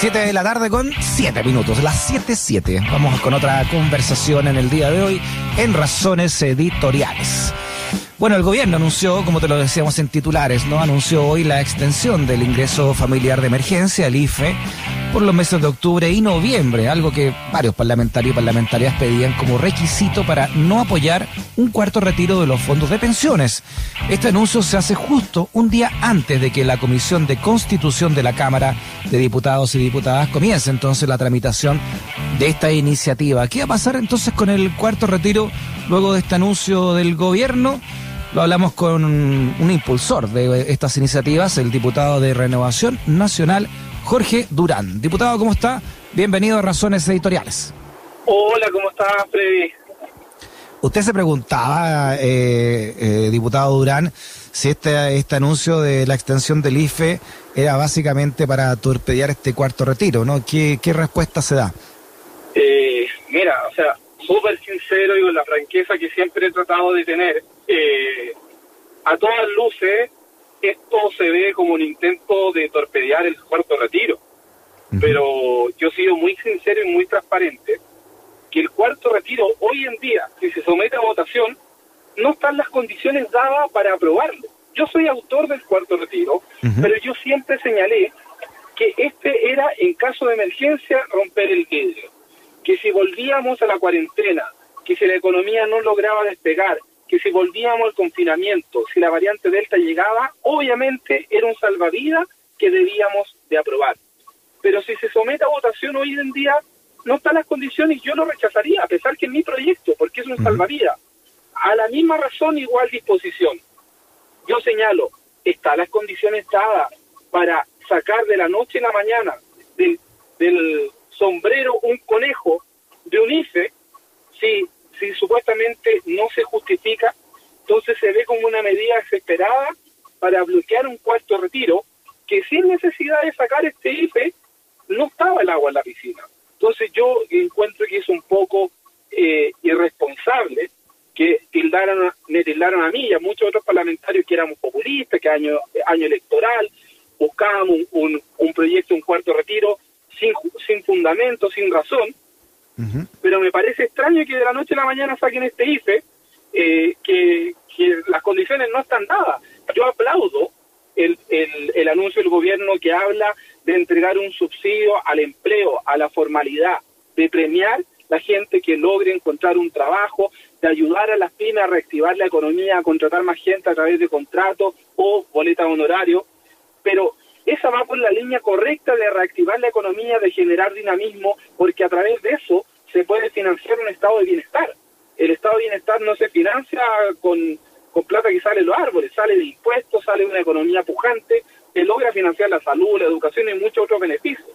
7 de la tarde con 7 minutos, las 7.7. Vamos con otra conversación en el día de hoy en Razones Editoriales. Bueno, el gobierno anunció, como te lo decíamos en titulares, ¿no? Anunció hoy la extensión del ingreso familiar de emergencia, el IFE, por los meses de octubre y noviembre, algo que varios parlamentarios y parlamentarias pedían como requisito para no apoyar un cuarto retiro de los fondos de pensiones. Este anuncio se hace justo un día antes de que la Comisión de Constitución de la Cámara de Diputados y Diputadas comience entonces la tramitación de esta iniciativa. ¿Qué va a pasar entonces con el cuarto retiro luego de este anuncio del gobierno? Lo hablamos con un impulsor de estas iniciativas, el diputado de Renovación Nacional, Jorge Durán. Diputado, ¿cómo está? Bienvenido a Razones Editoriales. Hola, ¿cómo está, Freddy? Usted se preguntaba, eh, eh, diputado Durán, si este, este anuncio de la extensión del IFE era básicamente para torpedear este cuarto retiro, ¿no? ¿Qué, respuesta se da? Eh, mira, o sea, súper sincero y con la franqueza que siempre he tratado de tener, a todas luces esto se ve como un intento de torpedear el cuarto retiro. Pero yo he sido muy sincero y muy transparente que el cuarto retiro hoy en día, si se somete a votación, no están las condiciones dadas para aprobarlo. Yo soy autor del cuarto retiro, pero yo siempre señalé que este era, en caso de emergencia, romper el vidrio. Que si volvíamos a la cuarentena, que si la economía no lograba despegar, que si volvíamos al confinamiento, si la variante Delta llegaba, obviamente era un salvavidas que debíamos de aprobar. Pero si se somete a votación hoy en día, no están las condiciones, yo lo rechazaría, a pesar que es mi proyecto, porque es un salvavidas. A la misma razón, igual disposición. Yo señalo, están las condiciones dadas para sacar de la noche a la mañana del, del sombrero un conejo de un IFE, si si supuestamente no se justifica, entonces se ve como una medida desesperada para bloquear un cuarto retiro, que sin necesidad de sacar este IFE, no estaba el agua en la piscina. Entonces yo encuentro que es un poco eh, irresponsable que tildaron, me tildaron a mí y a muchos otros parlamentarios que éramos populistas, que año, año electoral, buscábamos un, un proyecto, un cuarto retiro, sin, sin fundamento, sin razón, pero me parece extraño que de la noche a la mañana saquen este IFE, eh, que, las condiciones no están dadas. Yo aplaudo el, el, anuncio del gobierno que habla de entregar un subsidio al empleo, a la formalidad, de premiar la gente que logre encontrar un trabajo, de ayudar a las pymes a reactivar la economía, a contratar más gente a través de contratos o boletas honorario, pero esa va por la línea correcta de reactivar la economía, de generar dinamismo, porque a través de eso se puede financiar un estado de bienestar. El estado de bienestar no se financia con, con plata que sale de los árboles, sale de impuestos, sale de una economía pujante que logra financiar la salud, la educación y muchos otros beneficios.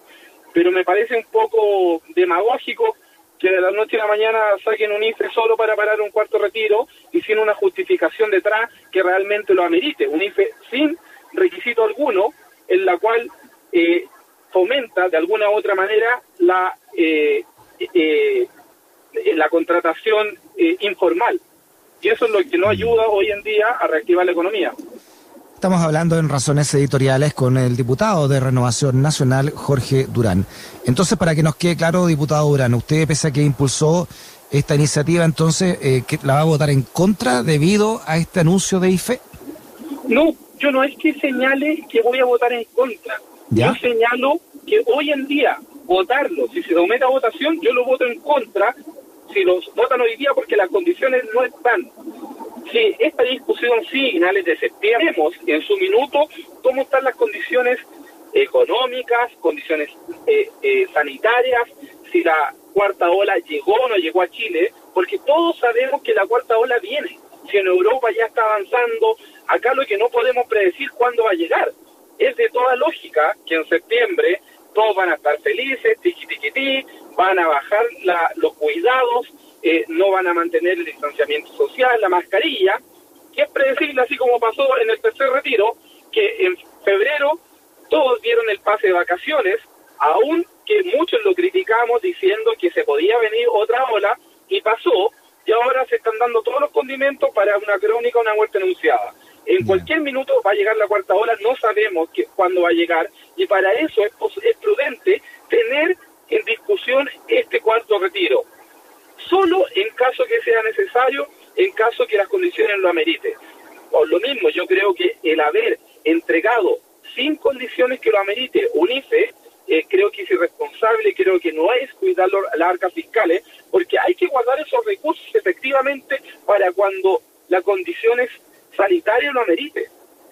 Pero me parece un poco demagógico que de la noche a la mañana saquen un IFE solo para parar un cuarto retiro y sin una justificación detrás que realmente lo amerite. Un IFE sin requisito alguno, en la cual eh, fomenta de alguna u otra manera la eh, eh, la contratación eh, informal. Y eso es lo que no ayuda hoy en día a reactivar la economía. Estamos hablando en razones editoriales con el diputado de Renovación Nacional, Jorge Durán. Entonces, para que nos quede claro, diputado Durán, usted, pese a que impulsó esta iniciativa, entonces, eh, ¿la va a votar en contra debido a este anuncio de IFE? No, yo no es que señale que voy a votar en contra. Yo señalo que hoy en día votarlo. Si se somete a votación, yo lo voto en contra. Si los votan hoy día porque las condiciones no están. Si esta discusión sigue finales de septiembre, vemos en su minuto cómo están las condiciones económicas, condiciones eh, eh, sanitarias, si la cuarta ola llegó o no llegó a Chile, porque todos sabemos que la cuarta ola viene. Si en Europa ya está avanzando, acá lo que no podemos predecir cuándo va a llegar. Es de toda lógica que en septiembre todos van a estar felices, tiqui tiqui van a bajar los cuidados, eh, no van a mantener el distanciamiento social, la mascarilla, que es predecible, así como pasó en el tercer retiro, que en febrero todos dieron el pase de vacaciones, aún que muchos lo criticamos diciendo que se podía venir otra ola, y pasó, y ahora se están dando todos los condimentos para una crónica, una muerte anunciada. En cualquier minuto va a llegar la cuarta ola, no sabemos que, cuándo va a llegar, y para eso es, es prudente tener en este cuarto retiro, solo en caso que sea necesario, en caso que las condiciones lo ameriten. Por lo mismo, yo creo que el haber entregado sin condiciones que lo amerite un IFE, eh, creo que es irresponsable, creo que no es cuidar las arcas fiscales, porque hay que guardar esos recursos efectivamente para cuando las condiciones sanitarias lo amerite.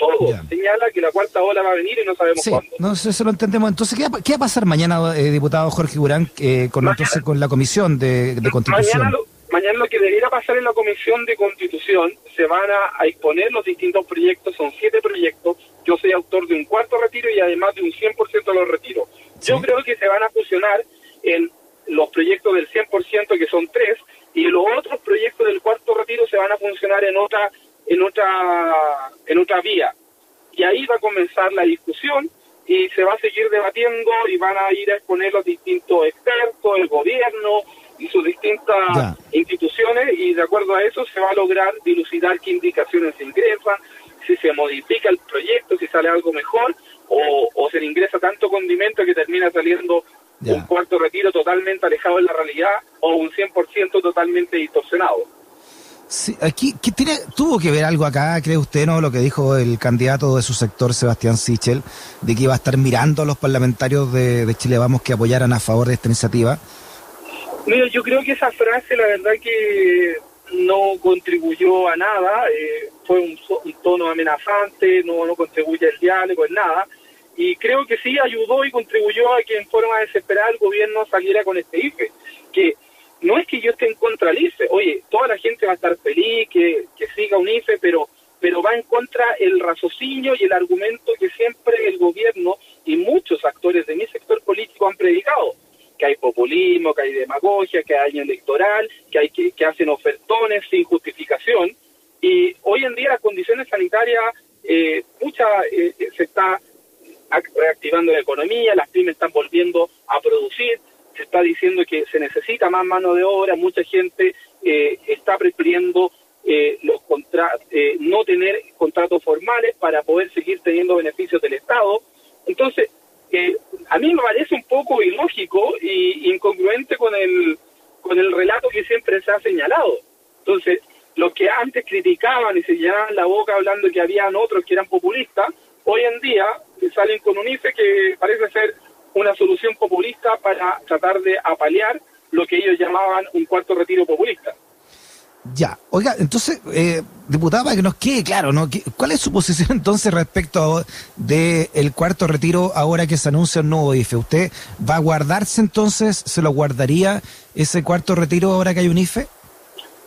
Todo señala que la cuarta ola va a venir y no sabemos cuándo. No, eso lo entendemos. Entonces, ¿qué va, a pasar mañana, eh, diputado Jorge Durán, eh, con, con la comisión de, Constitución? Mañana lo, que debería pasar en la comisión de Constitución, se van a, exponer los distintos proyectos, son siete proyectos. Yo soy autor de un cuarto retiro y además de un 100% de los retiros. Yo creo que se van a fusionar en los proyectos del 100%, que son tres, y los otros proyectos del cuarto retiro se van a funcionar en otra en otra, en otra vía. Y ahí va a comenzar la discusión y se va a seguir debatiendo y van a ir a exponer los distintos expertos, el gobierno y sus distintas instituciones y de acuerdo a eso se va a lograr dilucidar qué indicaciones se ingresan, si se modifica el proyecto, si sale algo mejor o, o se le ingresa tanto condimento que termina saliendo un cuarto retiro totalmente alejado de la realidad o un 100% totalmente distorsionado. Sí, aquí ¿qué tiene, tuvo que ver algo acá, cree usted, no? Lo que dijo el candidato de su sector, Sebastián Sichel, de que iba a estar mirando a los parlamentarios de, Chile Vamos que apoyaran a favor de esta iniciativa. Mira, yo creo que esa frase, la verdad que no contribuyó a nada, eh, fue un, tono amenazante, no, no contribuye al diálogo, en nada. Y creo que sí ayudó y contribuyó a que en forma desesperada el gobierno saliera con este IFE, que no es que yo esté en contra del IFE, oye, toda la gente va a estar feliz que, siga un IFE, pero, pero va en contra el raciocinio y el argumento que siempre el gobierno y muchos actores de mi sector político han predicado, que hay populismo, que hay demagogia, que hay año electoral, que, hay que, que hacen ofertones sin justificación, y hoy en día las condiciones sanitarias, eh, mucha, eh, se está reactivando la economía, las pymes están volviendo a producir, se está diciendo que se necesita más mano de obra, mucha gente eh, está prefiriendo eh, los eh, no tener contratos formales para poder seguir teniendo beneficios del Estado. Entonces, a mí me parece un poco ilógico e incongruente con el, con el relato que siempre se ha señalado. Entonces, los que antes criticaban y se llenaban la boca hablando que habían otros que eran populistas, hoy en día salen con un IFE que parece ser una solución populista para tratar de apalear lo que ellos llamaban un cuarto retiro populista. Ya, oiga, entonces, eh, diputada, para que nos quede claro, ¿no? ¿Cuál es su posición entonces respecto del el cuarto retiro ahora que se anuncia un nuevo IFE? ¿Usted va a guardarse entonces, se lo guardaría ese cuarto retiro ahora que hay un IFE?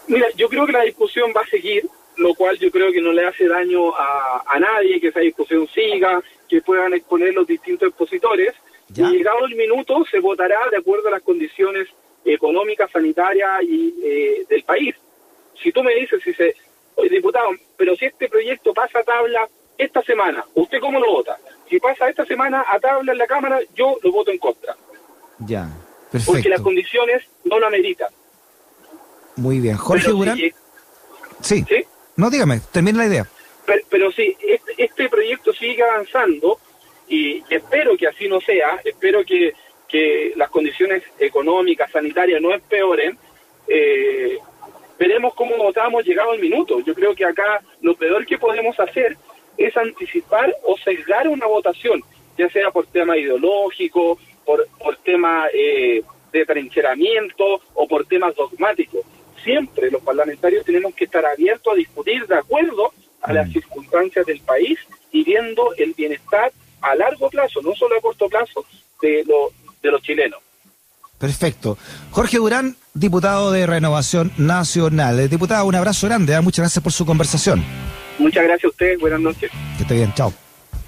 Mira, yo creo que la discusión va a seguir, lo cual yo creo que no le hace daño a, a nadie, que esa discusión siga, que puedan exponer los distintos expositores. Y llegado el minuto se votará de acuerdo a las condiciones económicas, sanitarias y eh, del país. Si tú me dices, si se, oye, diputado, pero si este proyecto pasa a tabla esta semana, ¿usted cómo lo vota? Si pasa esta semana a tabla en la Cámara, yo lo voto en contra. Ya, perfecto. Porque las condiciones no lo ameritan. Muy bien. Jorge Durán. sí. No, dígame, termine la idea. Pero, si este, este proyecto sigue avanzando, y espero que así no sea, espero que, que las condiciones económicas, sanitarias no empeoren, eh, veremos cómo votamos llegado el minuto. Yo creo que acá lo peor que podemos hacer es anticipar o sesgar una votación, ya sea por tema ideológico, por, por tema eh, de trincheramiento o por temas dogmáticos. Siempre los parlamentarios tenemos que estar abiertos a discutir de acuerdo a las mm. circunstancias del país y viendo el bienestar a largo plazo, no solo a corto plazo, de, de los chilenos. Perfecto. Jorge Durán, diputado de Renovación Nacional. Diputado, un abrazo grande. ¿eh? Muchas gracias por su conversación. Muchas gracias a ustedes. Buenas noches. Que esté bien. Chao.